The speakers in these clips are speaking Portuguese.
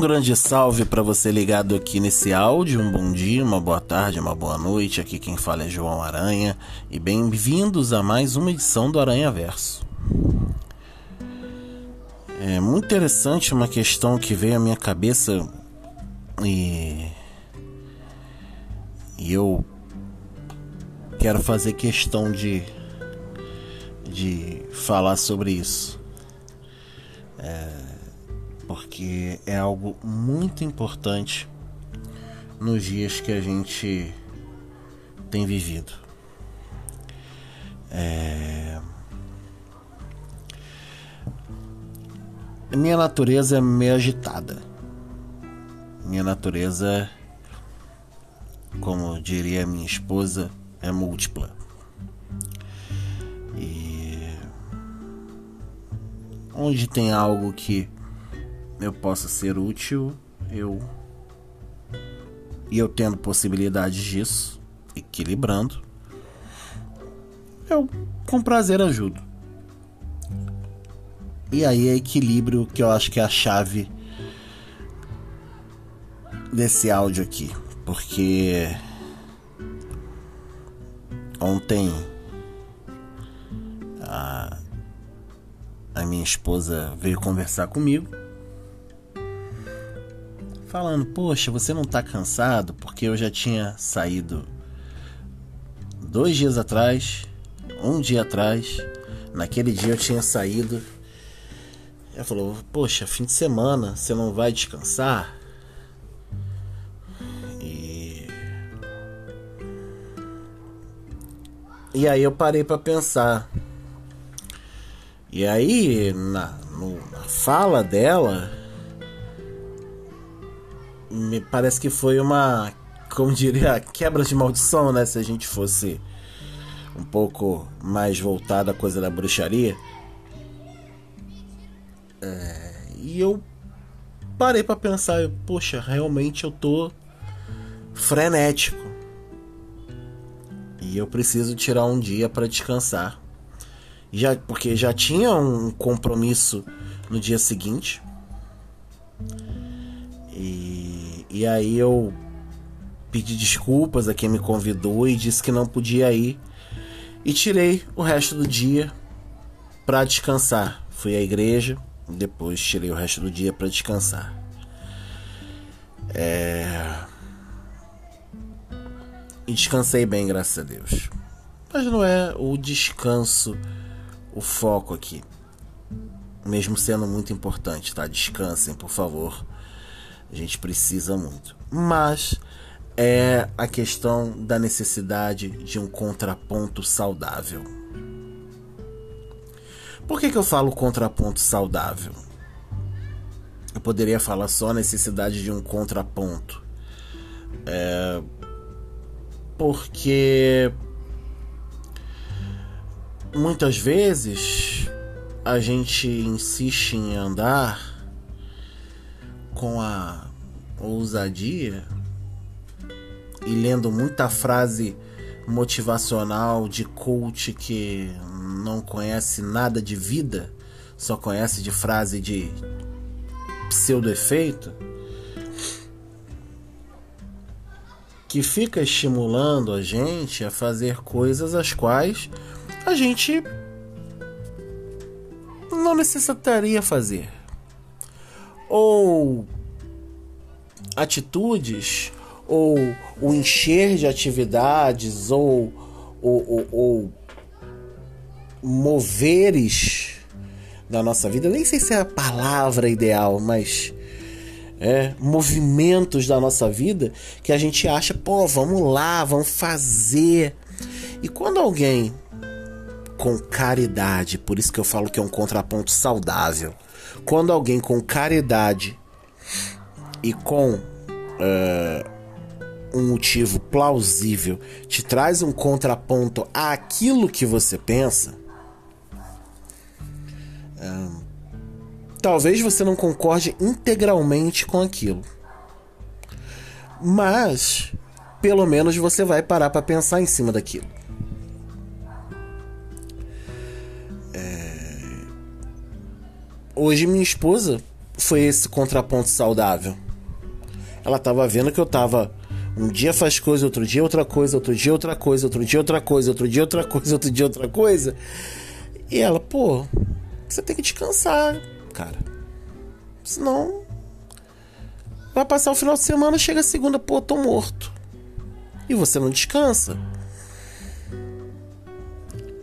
Um grande salve para você ligado aqui nesse áudio. Um bom dia, uma boa tarde, uma boa noite. Aqui quem fala é João Aranha e bem-vindos a mais uma edição do Aranha Verso. É muito interessante uma questão que veio à minha cabeça e, e eu quero fazer questão de, de falar sobre isso. Porque é algo muito importante nos dias que a gente tem vivido. É... Minha natureza é meio agitada. Minha natureza, como diria minha esposa, é múltipla. E onde tem algo que eu possa ser útil, eu e eu tendo possibilidades disso, equilibrando, eu com prazer ajudo. E aí é equilíbrio que eu acho que é a chave desse áudio aqui, porque ontem a, a minha esposa veio conversar comigo falando: Poxa, você não tá cansado? Porque eu já tinha saído dois dias atrás, um dia atrás. Naquele dia eu tinha saído. Ela falou: Poxa, fim de semana, você não vai descansar? E. E aí eu parei para pensar. E aí, na, no, na fala dela, me parece que foi uma, como diria, quebra de maldição, né? Se a gente fosse um pouco mais voltado à coisa da bruxaria. É, e eu parei para pensar, poxa, realmente eu tô frenético. E eu preciso tirar um dia para descansar. Já, porque já tinha um compromisso no dia seguinte. E, aí eu pedi desculpas a quem me convidou e disse que não podia ir. E tirei o resto do dia para descansar. Fui à igreja, depois tirei o resto do dia para descansar. É... E descansei bem, graças a Deus. Mas não é o descanso o foco aqui. Mesmo sendo muito importante, tá? Descansem, por favor. A gente precisa muito. Mas é a questão da necessidade de um contraponto saudável. Por que, que eu falo contraponto saudável? Eu poderia falar só a necessidade de um contraponto. É, porque muitas vezes a gente insiste em andar com a ousadia e lendo muita frase motivacional de coach que não conhece nada de vida, só conhece de frase de pseudo-efeito, que fica estimulando a gente a fazer coisas as quais a gente não necessitaria fazer ou atitudes, ou o encher de atividades, ou, ou, ou, ou moveres da nossa vida. Nem sei se é a palavra ideal, mas é, movimentos da nossa vida que a gente acha, pô, vamos lá, vamos fazer. E quando alguém com caridade, por isso que eu falo que é um contraponto saudável, quando alguém com caridade e com uh, um motivo plausível te traz um contraponto àquilo que você pensa, uh, talvez você não concorde integralmente com aquilo, mas pelo menos você vai parar para pensar em cima daquilo. Hoje minha esposa foi esse contraponto saudável? Ela estava vendo que eu estava um dia faz coisa, outro dia outra coisa, outro dia outra coisa, outro dia outra coisa, outro dia outra coisa, outro dia outra coisa. E ela, pô, você tem que descansar, cara. Senão vai passar o final de semana, chega a segunda, pô, tô morto. E você não descansa.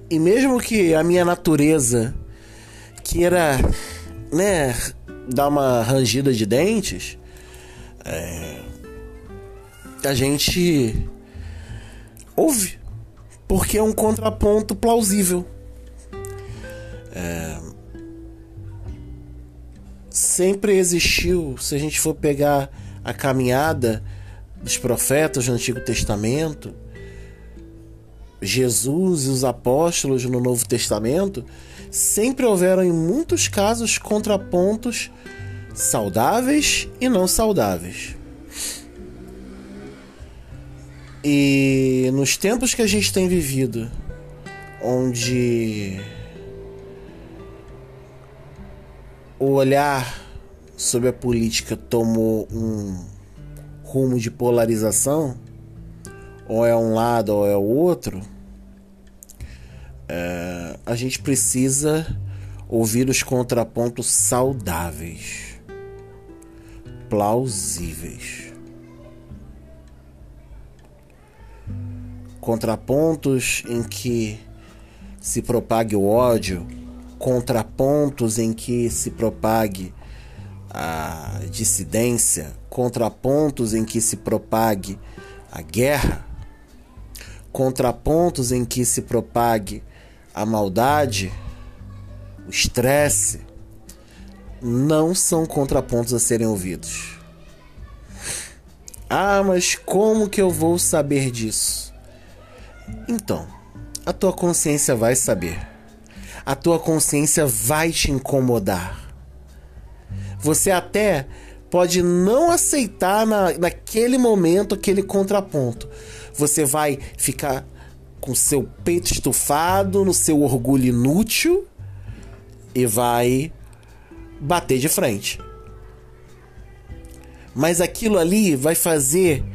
E mesmo que a minha natureza queira, né, dar uma rangida de dentes, é, a gente ouve, porque é um contraponto plausível. É, sempre existiu, se a gente for pegar a caminhada dos profetas no Antigo Testamento, Jesus e os apóstolos no Novo Testamento, sempre houveram em muitos casos contrapontos saudáveis e não saudáveis. E nos tempos que a gente tem vivido, onde o olhar sobre a política tomou um rumo de polarização, ou é um lado ou é o outro, é, a gente precisa ouvir os contrapontos saudáveis, plausíveis. contrapontos em que se propague o ódio, contrapontos em que se propague a dissidência, contrapontos em que se propague a guerra, contrapontos em que se propague a maldade, o estresse, não são contrapontos a serem ouvidos. Ah, mas como que eu vou saber disso? Então, a tua consciência vai saber. A tua consciência vai te incomodar. Você até pode não aceitar na, naquele momento aquele contraponto. Você vai ficar com seu peito estufado, no seu orgulho inútil e vai bater de frente. Mas aquilo ali vai fazer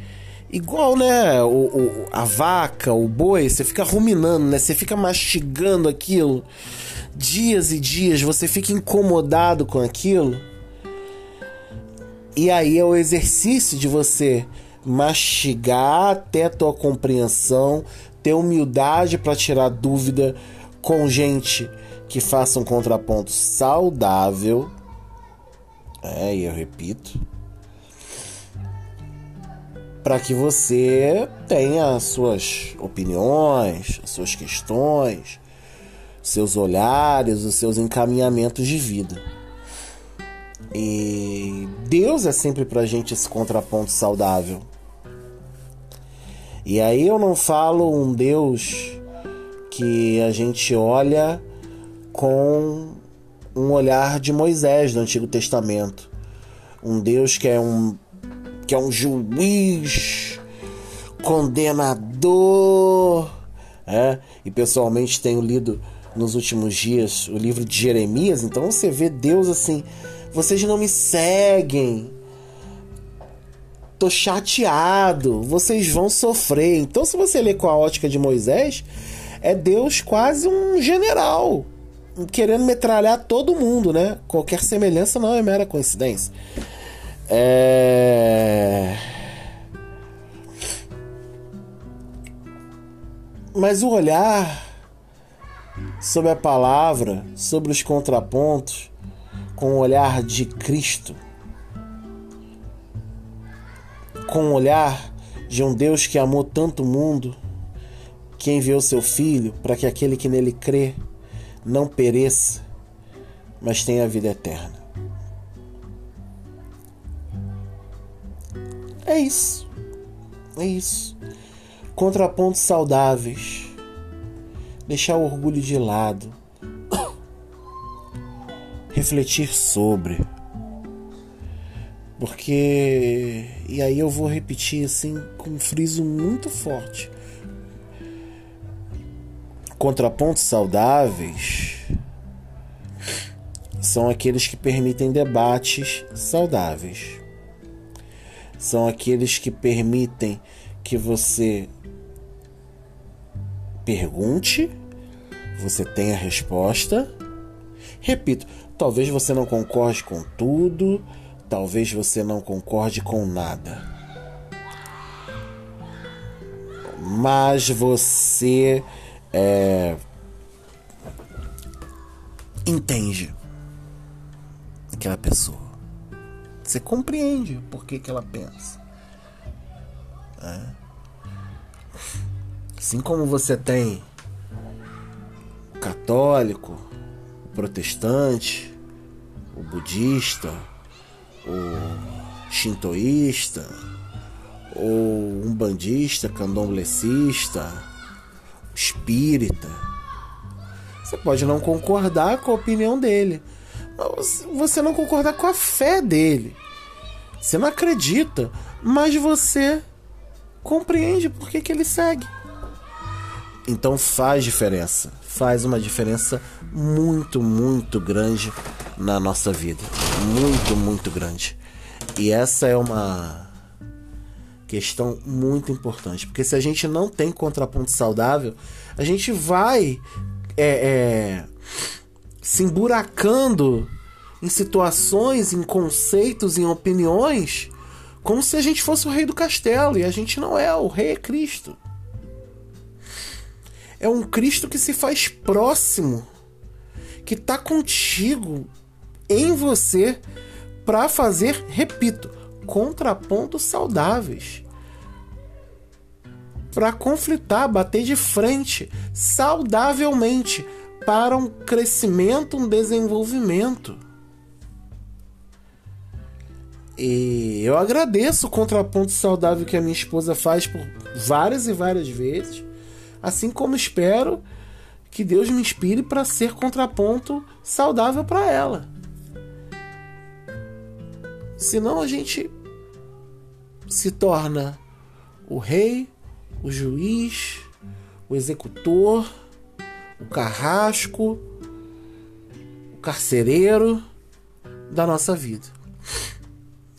Igual, né, o, o, a vaca, o boi, você fica ruminando, né? Você fica mastigando aquilo dias e dias, você fica incomodado com aquilo. E aí é o exercício de você mastigar até a tua compreensão, ter humildade para tirar dúvida com gente que faça um contraponto saudável. É, e eu repito para que você tenha suas opiniões, suas questões, seus olhares, os seus encaminhamentos de vida. E Deus é sempre para a gente esse contraponto saudável. E aí eu não falo um Deus que a gente olha com um olhar de Moisés no Antigo Testamento. Um Deus que é um que é um juiz condenador. É? E pessoalmente tenho lido nos últimos dias o livro de Jeremias, então você vê Deus assim: vocês não me seguem. Tô chateado, vocês vão sofrer. Então, se você ler com a ótica de Moisés, é Deus quase um general, querendo metralhar todo mundo, né? Qualquer semelhança não é mera coincidência. É... Mas o olhar sobre a palavra, sobre os contrapontos, com o olhar de Cristo, com o olhar de um Deus que amou tanto o mundo, que enviou seu Filho para que aquele que nele crê não pereça, mas tenha a vida eterna. É isso. É isso. Contrapontos saudáveis. Deixar o orgulho de lado. Refletir sobre. Porque. E aí eu vou repetir assim com um friso muito forte. Contrapontos saudáveis são aqueles que permitem debates saudáveis. São aqueles que permitem que você pergunte, você tenha resposta. Repito, talvez você não concorde com tudo, talvez você não concorde com nada. Mas você é, entende aquela pessoa. Você compreende por que, que ela pensa. É. Assim como você tem católico, protestante, o budista, o shintoísta, ou um bandista, candomblessista, espírita. Você pode não concordar com a opinião dele, você não concordar com a fé dele. Você não acredita, mas você compreende por que, que ele segue. Então faz diferença. Faz uma diferença muito, muito grande na nossa vida. Muito, muito grande. E essa é uma questão muito importante. Porque se a gente não tem contraponto saudável, a gente vai é, é, se emburacando em situações, em conceitos, em opiniões, como se a gente fosse o rei do castelo. E a gente não é, o rei é Cristo. É um Cristo que se faz próximo, que está contigo, em você, para fazer, repito, contrapontos saudáveis. Para conflitar, bater de frente, saudavelmente, para um crescimento, um desenvolvimento. E eu agradeço o contraponto saudável que a minha esposa faz por várias e várias vezes, assim como espero que Deus me inspire para ser contraponto saudável para ela. Senão a gente se torna o rei, o juiz, o executor, o carrasco, o carcereiro da nossa vida.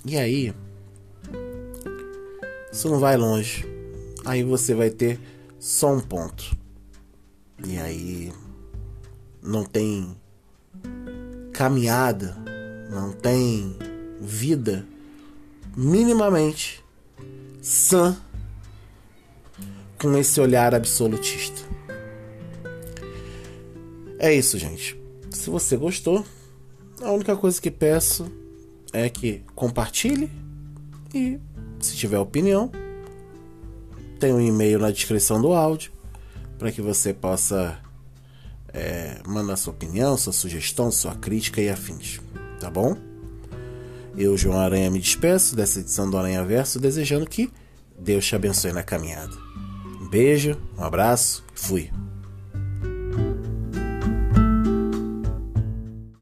E aí, isso não vai longe. Aí você vai ter só um ponto. E aí não tem caminhada, não tem vida minimamente sã com esse olhar absolutista. É isso, gente. Se você gostou, a única coisa que peço é que compartilhe e, se tiver opinião, tem um e-mail na descrição do áudio para que você possa é, mandar sua opinião, sua sugestão, sua crítica e afins. Tá bom? Eu, João Aranha, me despeço dessa edição do Aranha Verso, desejando que Deus te abençoe na caminhada. Um beijo, um abraço, fui.